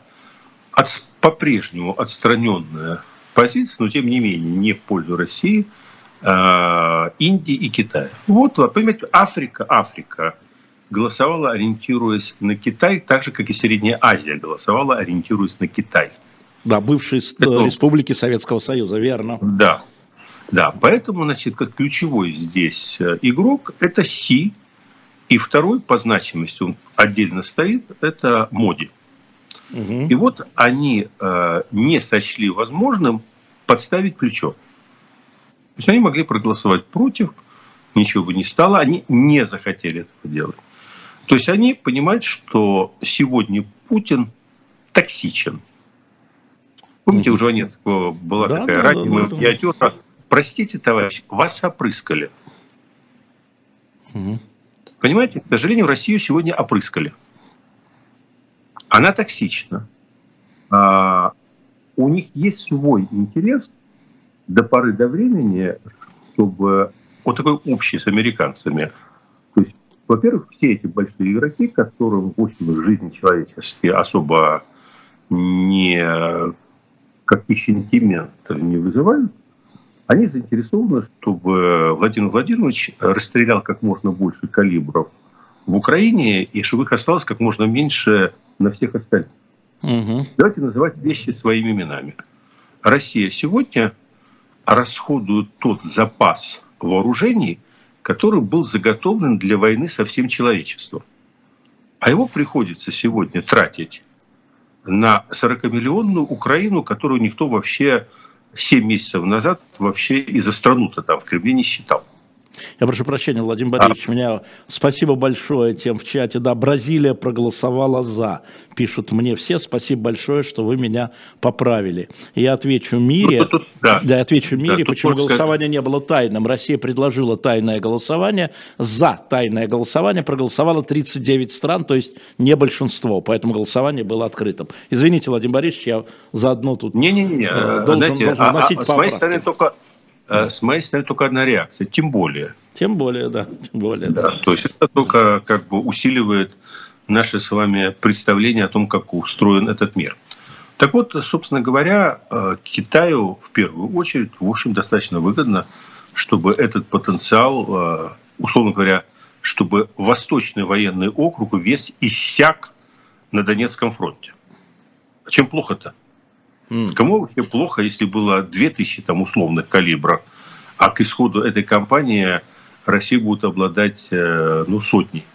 от, по-прежнему отстраненная позиция, но тем не менее не в пользу России – Индии и Китая. Вот, понимаете, Африка, Африка голосовала, ориентируясь на Китай, так же, как и Средняя Азия голосовала, ориентируясь на Китай. Да, бывшие Это... республики Советского Союза, верно. Да, да, поэтому, значит, как ключевой здесь э, игрок – это Си, и второй по значимости, он отдельно стоит, это Моди. Угу. И вот они э, не сочли возможным подставить плечо. То есть они могли проголосовать против, ничего бы не стало, они не захотели этого делать. То есть они понимают, что сегодня Путин токсичен. Помните, у Жванецкого была да, такая да, ранняя да, миниатюра. Да. Простите, товарищ, вас опрыскали. Угу. Понимаете, к сожалению, Россию сегодня опрыскали. Она токсична. А, у них есть свой интерес до поры до времени, чтобы вот такой общий с американцами. То есть, во-первых, все эти большие игроки, которым, в общем, жизни человеческие особо не каких сентиментов не вызывают, они заинтересованы, чтобы Владимир Владимирович расстрелял как можно больше калибров в Украине, и чтобы их осталось как можно меньше на всех остальных. Угу. Давайте называть вещи своими именами. Россия сегодня расходует тот запас вооружений, который был заготовлен для войны со всем человечеством. А его приходится сегодня тратить на 40-миллионную Украину, которую никто вообще 7 месяцев назад вообще и за страну-то там в Кремле не считал. Я прошу прощения, Владимир Борисович, а... меня спасибо большое тем в чате. Да, Бразилия проголосовала за. Пишут мне все. Спасибо большое, что вы меня поправили. Я отвечу мире. Ну, тут, да. да, отвечу мире, да, почему голосование сказать... не было тайным. Россия предложила тайное голосование. За тайное голосование проголосовало 39 стран, то есть не большинство. Поэтому голосование было открытым. Извините, Владимир Борисович, я заодно тут не-не-не, э, должен, Знаете, должен а, вносить а, поправки. С моей стороны только с моей стороны только одна реакция, тем более. Тем более, да, тем более, да. да. То есть это только как бы усиливает наше с вами представление о том, как устроен этот мир. Так вот, собственно говоря, э, Китаю в первую очередь, в общем, достаточно выгодно, чтобы этот потенциал, э, условно говоря, чтобы Восточный военный округ весь иссяк на Донецком фронте. А чем плохо-то? Кому вообще плохо, если было 2000 там условных калибров, а к исходу этой кампании Россия будет обладать э, ну, сотней.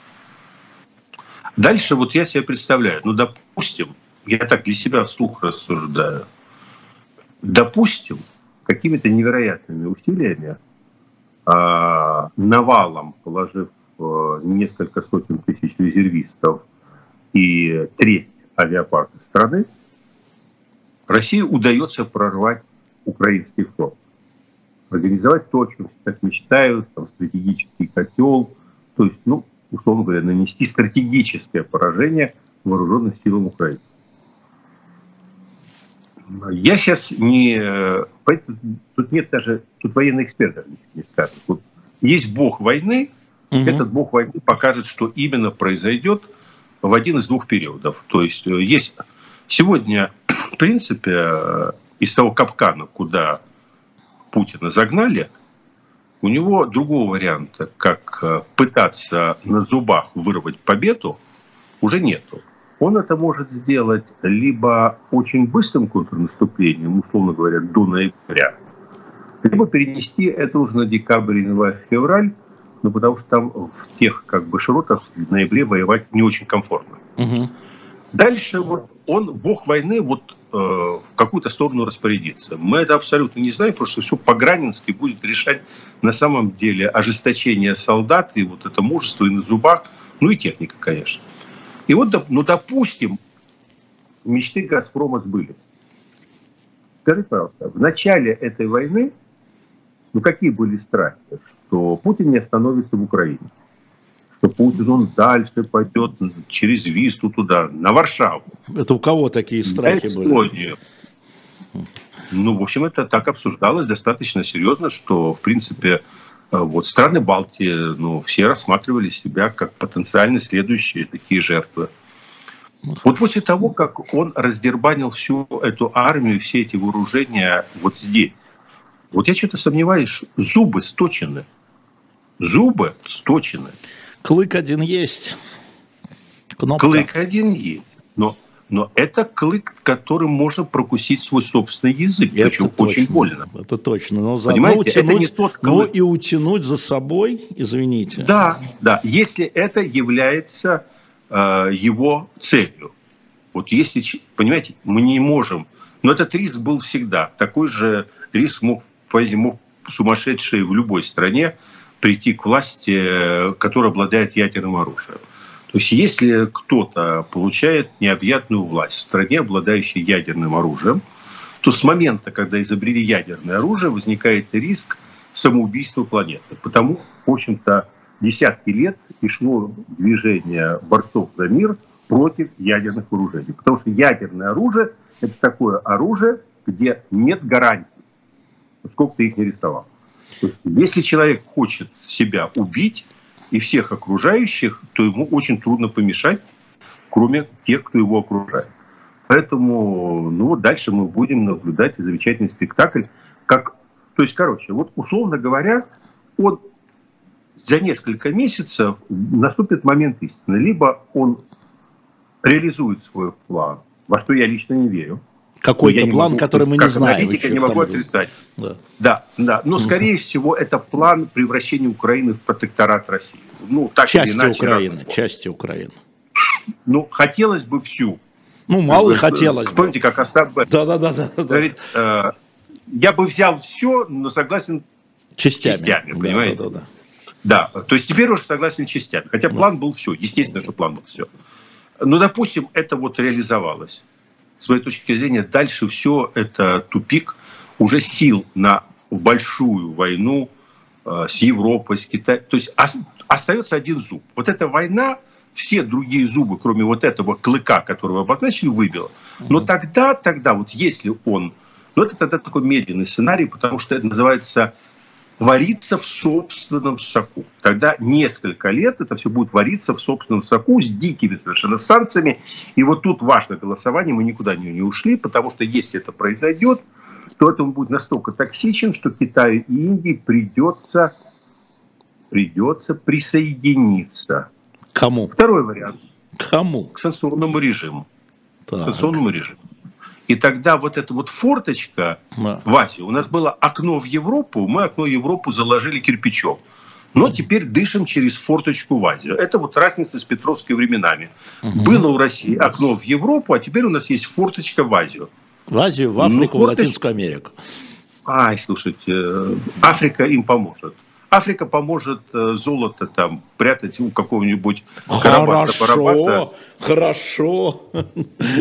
Дальше вот я себе представляю, ну, допустим, я так для себя вслух рассуждаю, допустим, какими-то невероятными усилиями, э, навалом положив э, несколько сотен тысяч резервистов и треть авиапарка страны, России удается прорвать украинский фронт. Организовать то, так мечтают, там, стратегический котел, то есть, ну, условно говоря, нанести стратегическое поражение вооруженным силам Украины. Я сейчас не... Тут нет даже... Тут военные эксперты не скажут. Вот есть бог войны, угу. этот бог войны покажет, что именно произойдет в один из двух периодов. То есть э, есть сегодня в принципе, э, из того капкана, куда Путина загнали, у него другого варианта, как э, пытаться на зубах вырвать победу, уже нету. Он это может сделать либо очень быстрым контрнаступлением, условно говоря, до ноября, либо перенести это уже на декабрь, январь, февраль, ну, потому что там в тех как бы широтах в ноябре воевать не очень комфортно. Угу. Дальше вот он, бог войны, вот в какую-то сторону распорядиться. Мы это абсолютно не знаем, потому что все по-гранински будет решать на самом деле ожесточение солдат и вот это мужество и на зубах, ну и техника, конечно. И вот, ну, допустим, мечты «Газпрома» сбылись. Скажите, пожалуйста, в начале этой войны, ну какие были страхи, что Путин не остановится в Украине? Что Путин он дальше пойдет через Висту туда, на Варшаву. Это у кого такие страхи были? Ну, в общем, это так обсуждалось достаточно серьезно, что, в принципе, э, вот страны Балтии, ну, все рассматривали себя как потенциально следующие такие жертвы. Вот после того, как он раздербанил всю эту армию, все эти вооружения вот здесь, вот я что-то сомневаюсь, зубы сточены. Зубы сточены. Клык один есть. Кнопка. Клык один есть. Но, но это клык, которым можно прокусить свой собственный язык. Это причем точно, очень больно. Это точно. Но заодно Понимаете, утянуть, это не тот клык. Ну и утянуть за собой, извините. Да, да. Если это является э, его целью. вот если, понимаете, мы не можем, но этот риск был всегда. Такой же риск мог, мог сумасшедший в любой стране прийти к власти, которая обладает ядерным оружием. То есть если кто-то получает необъятную власть в стране, обладающей ядерным оружием, то с момента, когда изобрели ядерное оружие, возникает риск самоубийства планеты. Потому, в общем-то, десятки лет и шло движение борцов за мир против ядерных вооружений. Потому что ядерное оружие – это такое оружие, где нет гарантий, сколько ты их не рисовал. Если человек хочет себя убить, и всех окружающих, то ему очень трудно помешать, кроме тех, кто его окружает. Поэтому ну, вот дальше мы будем наблюдать замечательный спектакль. Как, то есть, короче, вот условно говоря, он за несколько месяцев наступит момент истины. Либо он реализует свой план, во что я лично не верю, какой-то план, могу, который мы не знаем. Аналитика не могу отрицать. Да. да, да. Но, скорее всего, это план превращения Украины в протекторат России. Ну, так части или иначе. Украины, части Украины. Ну, хотелось бы всю. Ну, мало ли хотелось Помните, как Остап да, да, да, да, говорит, э, я бы взял все, но согласен частями, частями понимаете? Да, да, да, да. да, то есть теперь уже согласен частями. Хотя да. план был все, естественно, что план был все. Но, допустим, это вот реализовалось с моей точки зрения, дальше все это тупик уже сил на большую войну э, с Европой, с Китаем. То есть остается один зуб. Вот эта война все другие зубы, кроме вот этого клыка, которого обозначили, выбила. Но тогда, тогда, вот если он... Ну, это тогда такой медленный сценарий, потому что это называется вариться в собственном соку. Тогда несколько лет это все будет вариться в собственном соку с дикими совершенно санкциями. И вот тут важно голосование, мы никуда не, не ушли, потому что если это произойдет, то это будет настолько токсичен, что Китаю и Индии придется, придется присоединиться. Кому? Второй вариант. Кому? К санкционному режиму. Так. К санкционному режиму. И тогда вот эта вот форточка да. в Азии, у нас было окно в Европу, мы окно в Европу заложили кирпичом. Но теперь дышим через форточку в Азию. Это вот разница с Петровской временами. Угу. Было у России окно в Европу, а теперь у нас есть форточка в Азию. В Азию, в Африку, ну, форточ... в Латинскую Америку. Ай, слушайте, Африка им поможет. Африка поможет э, золото там прятать у какого-нибудь Карабаса-Барабаса. Хорошо.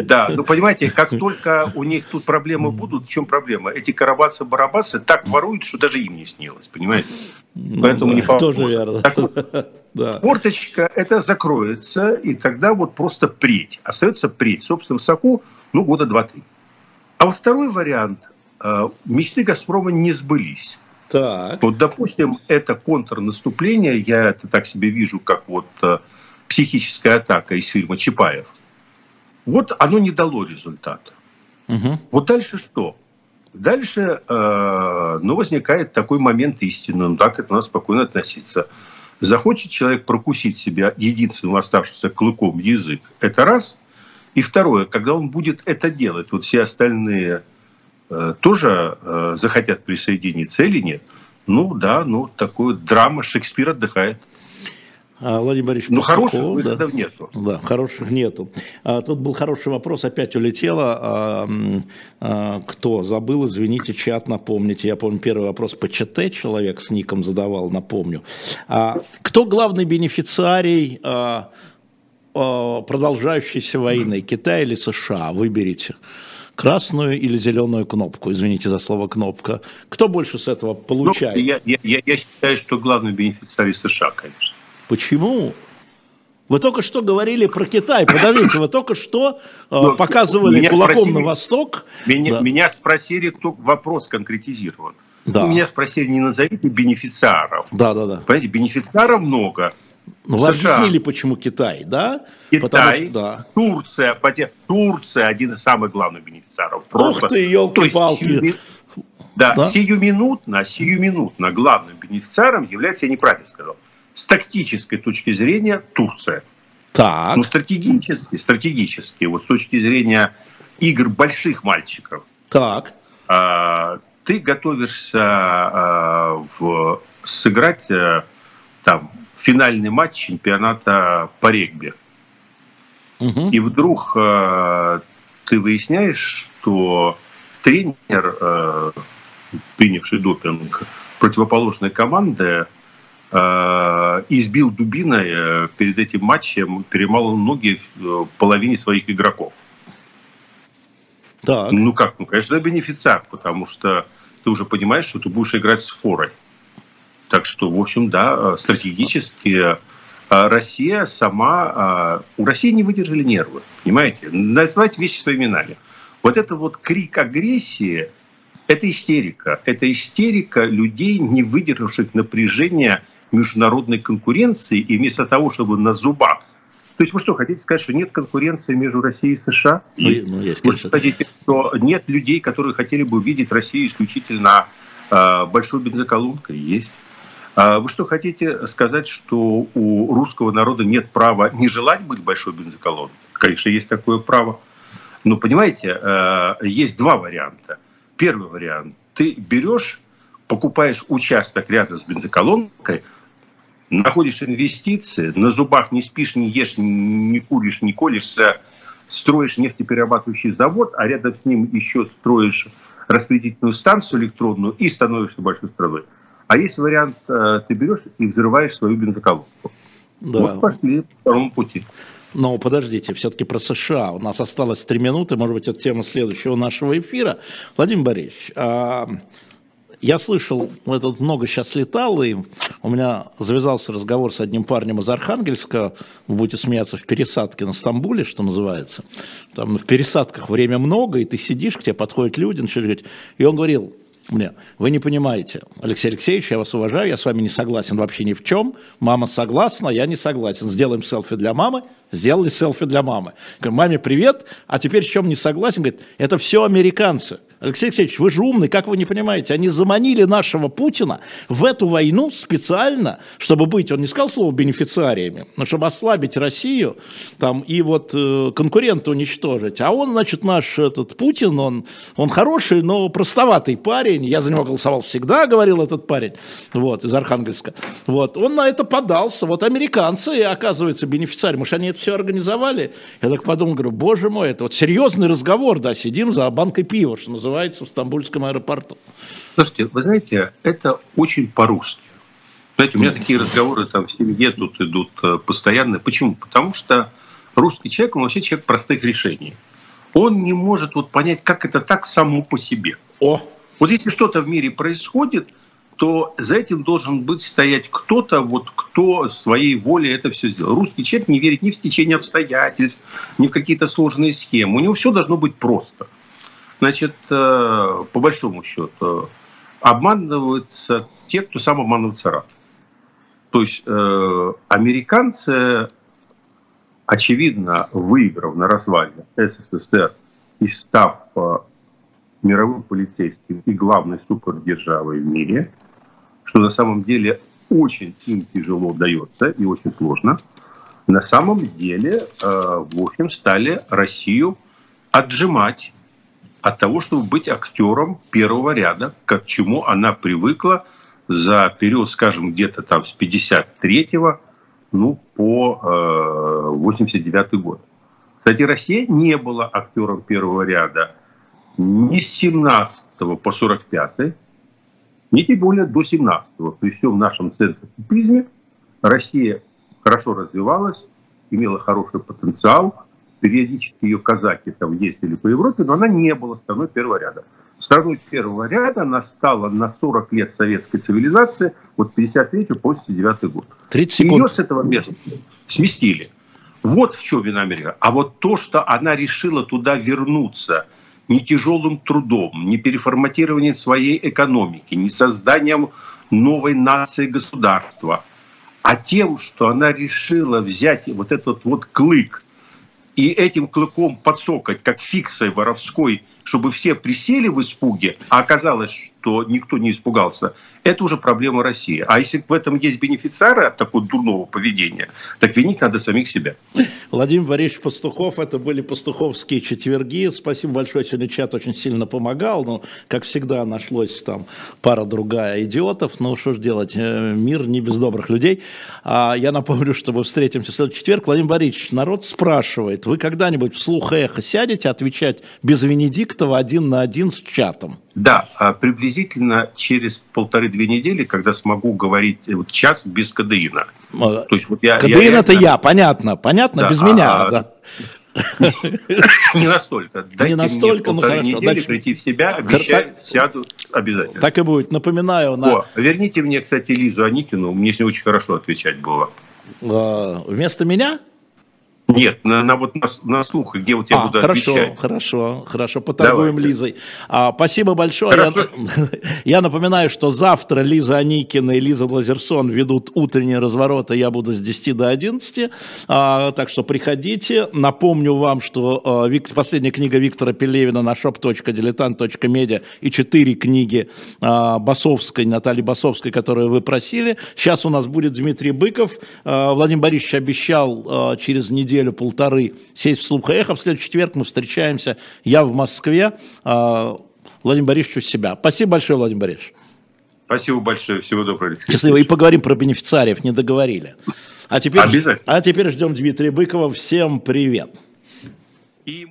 Да, ну понимаете, как только у них тут проблемы будут, в чем проблема? Эти Карабасы-Барабасы так воруют, что даже им не снилось, понимаете? Ну, Поэтому да, не поможет. Тоже верно. Так вот, да. Форточка это закроется, и тогда вот просто преть. Остается преть в собственном соку, ну, года два-три. А вот второй вариант. Э, мечты Газпрома не сбылись. Так. Вот, допустим, это контрнаступление, я это так себе вижу, как вот э, психическая атака из фильма Чапаев. Вот оно не дало результата. Угу. Вот дальше что? Дальше э, ну, возникает такой момент истины, ну так это надо спокойно относиться. Захочет человек прокусить себя единственным оставшимся клыком язык, это раз. И второе, когда он будет это делать, вот все остальные тоже э, захотят присоединиться или нет. Ну да, ну такую драма Шекспир отдыхает. А, Владимир Борисович, ну, хороших выходов да. нету. Да, хороших нету. А, тут был хороший вопрос, опять улетело. А, а, кто забыл, извините, чат напомните. Я помню, первый вопрос по ЧТ человек с ником задавал, напомню. А, кто главный бенефициарий а, а, продолжающейся войны, Китай или США? Выберите красную или зеленую кнопку, извините за слово кнопка. Кто больше с этого получает? Ну, я, я, я считаю, что главный бенефициарий США, конечно. Почему? Вы только что говорили про Китай. Подождите, вы только что э, показывали меня кулаком спросили, на восток. Меня, да. меня спросили, кто вопрос конкретизирован. Да. Меня спросили, не назовите бенефициаров. Да, да, да. Понимаете, бенефициаров много. Ну, вы США. объяснили, почему Китай, да? Китай, что, да. Турция, Турция один из самых главных бенефициаров. Просто. Ух ты, елки-палки. Да, да, сиюминутно, сиюминутно главным бенефициаром является, я неправильно сказал, с тактической точки зрения Турция. Так. Но стратегически, стратегически, вот с точки зрения игр больших мальчиков. Так. А, ты готовишься а, в, сыграть а, там финальный матч чемпионата по регби. Угу. И вдруг э, ты выясняешь, что тренер, э, принявший допинг противоположной команды, э, избил дубиной э, перед этим матчем, перемал ноги э, половине своих игроков. Так. Ну как, ну конечно, это бенефициар, потому что ты уже понимаешь, что ты будешь играть с форой. Так что, в общем, да, э, стратегически Россия сама... У России не выдержали нервы, понимаете? Назвать вещи своими именами. Вот это вот крик агрессии, это истерика. Это истерика людей, не выдержавших напряжения международной конкуренции, и вместо того, чтобы на зубах то есть вы что, хотите сказать, что нет конкуренции между Россией и США? Ну, ну, есть, вы хотите, что нет людей, которые хотели бы увидеть Россию исключительно э, большой бензоколонкой? Есть. А вы что, хотите сказать, что у русского народа нет права не желать быть большой бензоколонкой? Конечно, есть такое право. Но, понимаете, э, есть два варианта. Первый вариант. Ты берешь, покупаешь участок рядом с бензоколонкой, находишь инвестиции, на зубах не спишь, не ешь, не куришь, не колешься, строишь нефтеперерабатывающий завод, а рядом с ним еще строишь распределительную станцию электронную и становишься большой страной. А есть вариант, э, ты берешь и взрываешь свою бензоколонку. Да. Вот пошли по второму пути. Но подождите, все-таки про США. У нас осталось три минуты, может быть, это тема следующего нашего эфира. Владимир Борисович, а, я слышал, это много сейчас летал, и у меня завязался разговор с одним парнем из Архангельска, вы будете смеяться, в пересадке на Стамбуле, что называется. Там в пересадках время много, и ты сидишь, к тебе подходят люди, начали говорить. И он говорил, мне. Вы не понимаете, Алексей Алексеевич, я вас уважаю, я с вами не согласен вообще ни в чем. Мама согласна, я не согласен. Сделаем селфи для мамы, сделали селфи для мамы. Говорю, маме привет, а теперь в чем не согласен? Говорит, это все американцы. Алексей Алексеевич, вы же умный, как вы не понимаете? Они заманили нашего Путина в эту войну специально, чтобы быть, он не сказал слово бенефициариями, но чтобы ослабить Россию там, и вот э, конкурента уничтожить. А он, значит, наш этот Путин, он, он хороший, но простоватый парень. Я за него голосовал всегда, говорил этот парень, вот, из Архангельска. Вот, он на это подался. Вот американцы, оказывается, бенефициарии. Может, они это все организовали? Я так подумал, говорю, боже мой, это вот серьезный разговор, да, сидим за банкой пива, что называется называется в Стамбульском аэропорту. Слушайте, вы знаете, это очень по-русски. Знаете, у меня такие разговоры там в семье тут идут э, постоянно. Почему? Потому что русский человек, он вообще человек простых решений. Он не может вот понять, как это так само по себе. О! Вот если что-то в мире происходит, то за этим должен быть стоять кто-то, вот кто своей волей это все сделал. Русский человек не верит ни в стечение обстоятельств, ни в какие-то сложные схемы. У него все должно быть просто. Значит, э, по большому счету, обманываются те, кто сам обманывается рад. То есть э, американцы, очевидно, выиграв на развале СССР и став э, мировым полицейским и главной супердержавой в мире, что на самом деле очень им тяжело дается и очень сложно, на самом деле, в общем, стали Россию отжимать от того, чтобы быть актером первого ряда, к чему она привыкла за период, скажем, где-то там с 53 ну, по э, 89 год. Кстати, Россия не была актером первого ряда ни с 17 по 45, ни тем более до 17 При всем нашем центропизме Россия хорошо развивалась, имела хороший потенциал, периодически ее казаки там ездили по Европе, но она не была страной первого ряда. Страной первого ряда она стала на 40 лет советской цивилизации, вот 53 по 79 год. 30 секунд. Ее с этого места сместили. Вот в чем вина Америка. А вот то, что она решила туда вернуться не тяжелым трудом, не переформатированием своей экономики, не созданием новой нации государства, а тем, что она решила взять вот этот вот клык и этим клыком подсокать, как фиксой воровской, чтобы все присели в испуге, а оказалось, что никто не испугался, это уже проблема России. А если в этом есть бенефициары от такого дурного поведения, так винить надо самих себя. Владимир Борисович Пастухов, это были пастуховские четверги. Спасибо большое, сегодня чат очень сильно помогал, но, как всегда, нашлось там пара-другая идиотов. Ну, что ж делать, э, мир не без добрых людей. А я напомню, что мы встретимся в следующий четверг. Владимир Борисович, народ спрашивает, вы когда-нибудь вслух эхо сядете отвечать без Венедиктова один на один с чатом? Да, а приблизительно через полторы-две недели, когда смогу говорить э, вот час без кадеина. То есть вот я, Кадеин я, это я, понятно, понятно, да, без а, меня. Да. Не настолько. Дайте не настолько, мне ну хорошо. недели Дальше... прийти в себя, обещаю, так... сяду обязательно. Так и будет. Напоминаю. На... О, верните мне, кстати, Лизу Аникину, мне с ней очень хорошо отвечать было. А, вместо меня? Нет, на, на вот на, на слух, где вот я а, буду хорошо, отвечать. Хорошо, хорошо, поторгуем Давай. Лизой. А, спасибо большое. Я, я напоминаю, что завтра Лиза Аникина и Лиза Лазерсон ведут утренние развороты, я буду с 10 до 11, а, так что приходите. Напомню вам, что а, Вик, последняя книга Виктора Пелевина на shop.diletant.media и четыре книги а, Басовской, Натальи Басовской, которые вы просили. Сейчас у нас будет Дмитрий Быков. А, Владимир Борисович обещал а, через неделю неделю-полторы сесть в слух эхо. В следующий четверг мы встречаемся. Я в Москве. А, Владимир Борисович у себя. Спасибо большое, Владимир Борисович. Спасибо большое. Всего доброго. Алексей Счастливо. И поговорим про бенефициариев. Не договорили. А теперь. А теперь ждем Дмитрия Быкова. Всем привет. И